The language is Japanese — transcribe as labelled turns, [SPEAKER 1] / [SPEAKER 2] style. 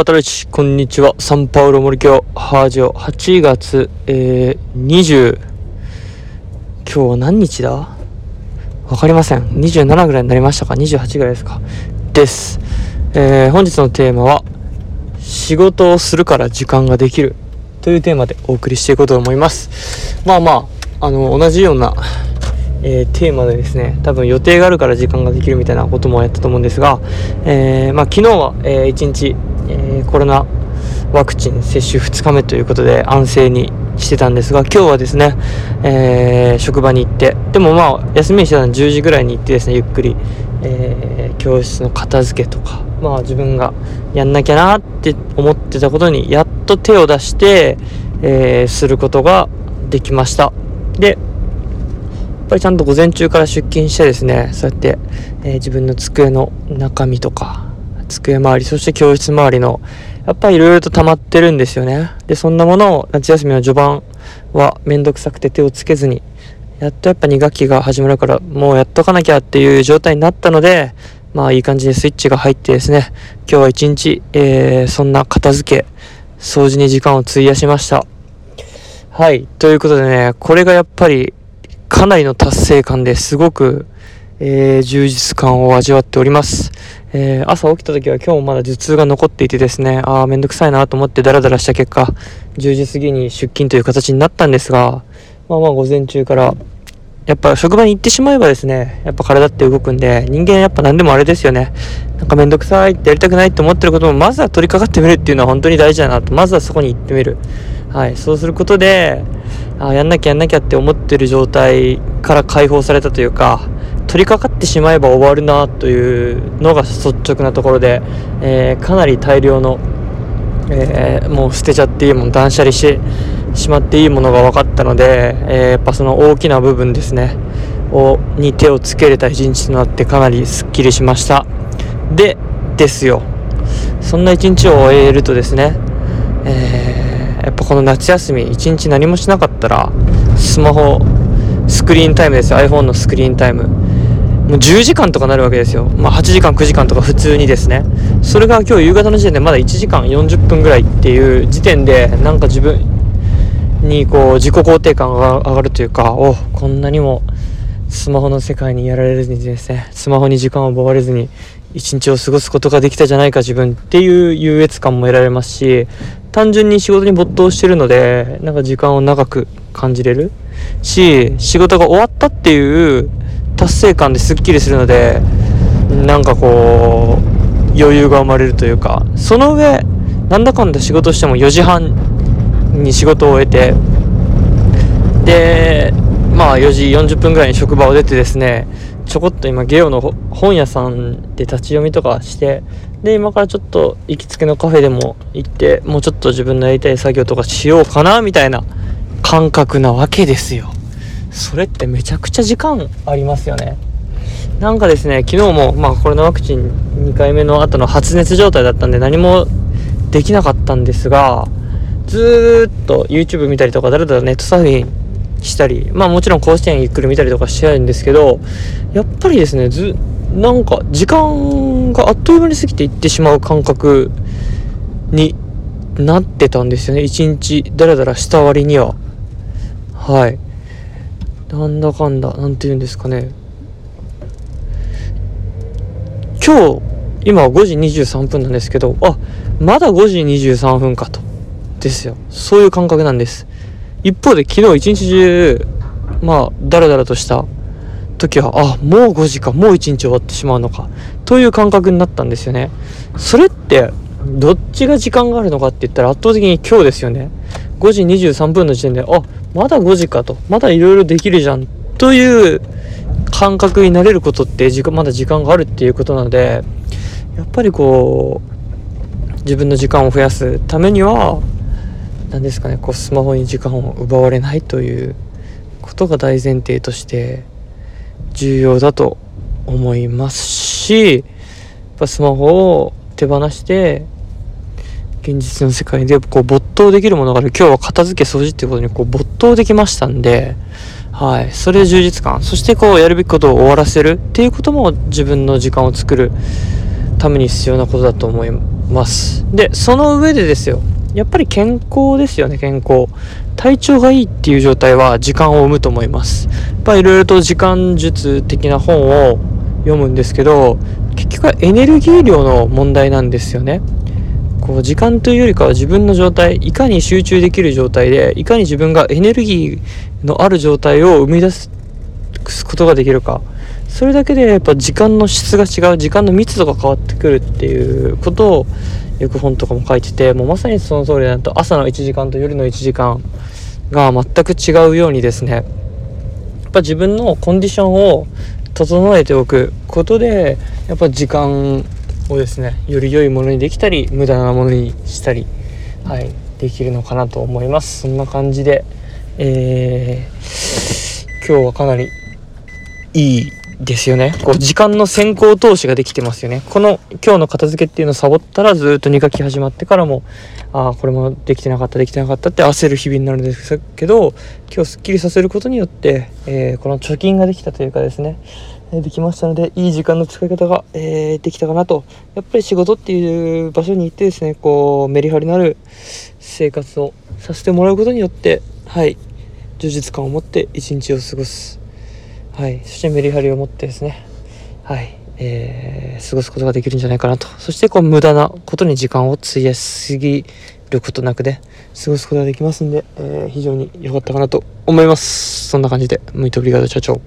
[SPEAKER 1] パトレチ、こんにちは。サンパウロ森京ハージオ8月、えー、20、今日は何日だ？わかりません。27ぐらいになりましたか ?28 ぐらいですか？です。えー、本日のテーマは、仕事をするから時間ができるというテーマでお送りしていこうと思います。まあまあ、あの、同じようなえー、テーマでですね多分予定があるから時間ができるみたいなこともやったと思うんですが、えー、まあ、昨日は、えー、1日、えコロナワクチン接種2日目ということで安静にしてたんですが今日はですね、え職場に行ってでもまあ休みにしてたの10時ぐらいに行ってですねゆっくり、えー教室の片付けとかまあ自分がやんなきゃなって思ってたことにやっと手を出して、えすることができました。でやっぱりちゃんと午前中から出勤してですねそうやって、え、自分の机の中身とか机周りそして教室周りのやっぱりいろいろと溜まってるんですよね。でそんなものを夏休みの序盤はめんどくさくて手をつけずにやっとやっぱ2学期が始まるからもうやっとかなきゃっていう状態になったのでまあいい感じでスイッチが入ってですね今日は一日、えー、そんな片付け掃除に時間を費やしました。はいということでねこれがやっぱりかなりの達成感ですごく、えー、充実感を味わっております。えー、朝起きた時は今日もまだ頭痛が残っていてですね、ああ、めんどくさいなと思ってダラダラした結果、10時過ぎに出勤という形になったんですが、まあまあ午前中から、やっぱ職場に行ってしまえばですね、やっぱ体って動くんで、人間やっぱ何でもあれですよね。なんかめんどくさいってやりたくないって思ってることも、まずは取り掛かってみるっていうのは本当に大事だなと、まずはそこに行ってみる。はい、そうすることで、あやんなきゃやんなきゃって思ってる状態から解放されたというか取り掛かってしまえば終わるなというのが率直なところで、えー、かなり大量の、えー、もう捨てちゃっていいもの断捨離してしまっていいものが分かったので、えー、やっぱその大きな部分ですねをに手をつけれた一日となってかなりすっきりしました。でですよ。そんな一日を終えるとですね、えーやっぱこの夏休み一日何もしなかったらスマホスクリーンタイムですよ。iPhone のスクリーンタイム。もう10時間とかなるわけですよ、まあ、8時間9時間とか普通にですね。それが今日夕方の時点でまだ1時間40分ぐらいっていう時点でなんか自分にこう自己肯定感が上がるというかおこんなにもスマホの世界にやられずにですねスマホに時間を奪われずに一日を過ごすことができたじゃないか自分っていう優越感も得られますし単純に仕事に没頭してるのでなんか時間を長く感じれるし仕事が終わったっていう達成感ですっきりするのでなんかこう余裕が生まれるというかその上なんだかんだ仕事しても4時半に仕事を終えてでまあ4時40分ぐらいに職場を出てですねちょこっと今ゲオの本屋さんで立ち読みとかしてで今からちょっと行きつけのカフェでも行ってもうちょっと自分のやりたい作業とかしようかなみたいな感覚なわけですよ。それってめちゃくちゃ時間ありますよねなんかですね昨日もまあコロナワクチン2回目の後の発熱状態だったんで何もできなかったんですがずーっと YouTube 見たりとかだらだらネットサーフィンしたり、まあもちろん甲子園ゆっくり見たりとかしてるんですけど、やっぱりですね、ず、なんか時間があっという間に過ぎていってしまう感覚になってたんですよね。一日だらだらした割には。はい。なんだかんだ、なんて言うんですかね。今日、今は5時23分なんですけど、あ、まだ5時23分かと。ですよ。そういう感覚なんです。一方で昨日一日中、まあ、だらだらとした時は、あ、もう5時か、もう一日終わってしまうのか、という感覚になったんですよね。それって、どっちが時間があるのかって言ったら圧倒的に今日ですよね。5時23分の時点で、あ、まだ5時かと、まだいろいろできるじゃん、という感覚になれることって時間、まだ時間があるっていうことなので、やっぱりこう、自分の時間を増やすためには、何ですかねこうスマホに時間を奪われないということが大前提として重要だと思いますしやっぱスマホを手放して現実の世界でこう没頭できるものがある。今日は片付け掃除っていうことにこう没頭できましたんではい。それ充実感。そしてこうやるべきことを終わらせるっていうことも自分の時間を作るために必要なことだと思います。でその上でですよ。やっぱり健康ですよね健康。体調がいいっていう状態は時間を生むと思います。やっぱいろいろと時間術的な本を読むんですけど結局はエネルギー量の問題なんですよね。こう時間というよりかは自分の状態いかに集中できる状態でいかに自分がエネルギーのある状態を生み出すことができるか。それだけでやっぱ時間の質が違う時間の密度が変わってくるっていうことをよく本とかも書いててもうまさにその通りだ。と朝の1時間と夜の1時間が全く違うようにですねやっぱ自分のコンディションを整えておくことでやっぱ時間をですねより良いものにできたり無駄なものにしたり、はい、できるのかなと思いますそんな感じで、えー、今日はかなりいいですよね。こう、時間の先行投資ができてますよね。この、今日の片付けっていうのをサボったらずっと磨き始まってからも、ああ、これもできてなかった、できてなかったって焦る日々になるんですけど、今日すっきりさせることによって、えー、この貯金ができたというかですね、できましたので、いい時間の使い方が、えー、できたかなと。やっぱり仕事っていう場所に行ってですね、こう、メリハリのある生活をさせてもらうことによって、はい、充実感を持って一日を過ごす。はい、そしてメリハリを持ってですね、はい、えー、過ごすことができるんじゃないかなと。そして、こう、無駄なことに時間を費やしすぎることなくね、過ごすことができますんで、えー、非常に良かったかなと思います。そんな感じで、ムイトブリガード社長。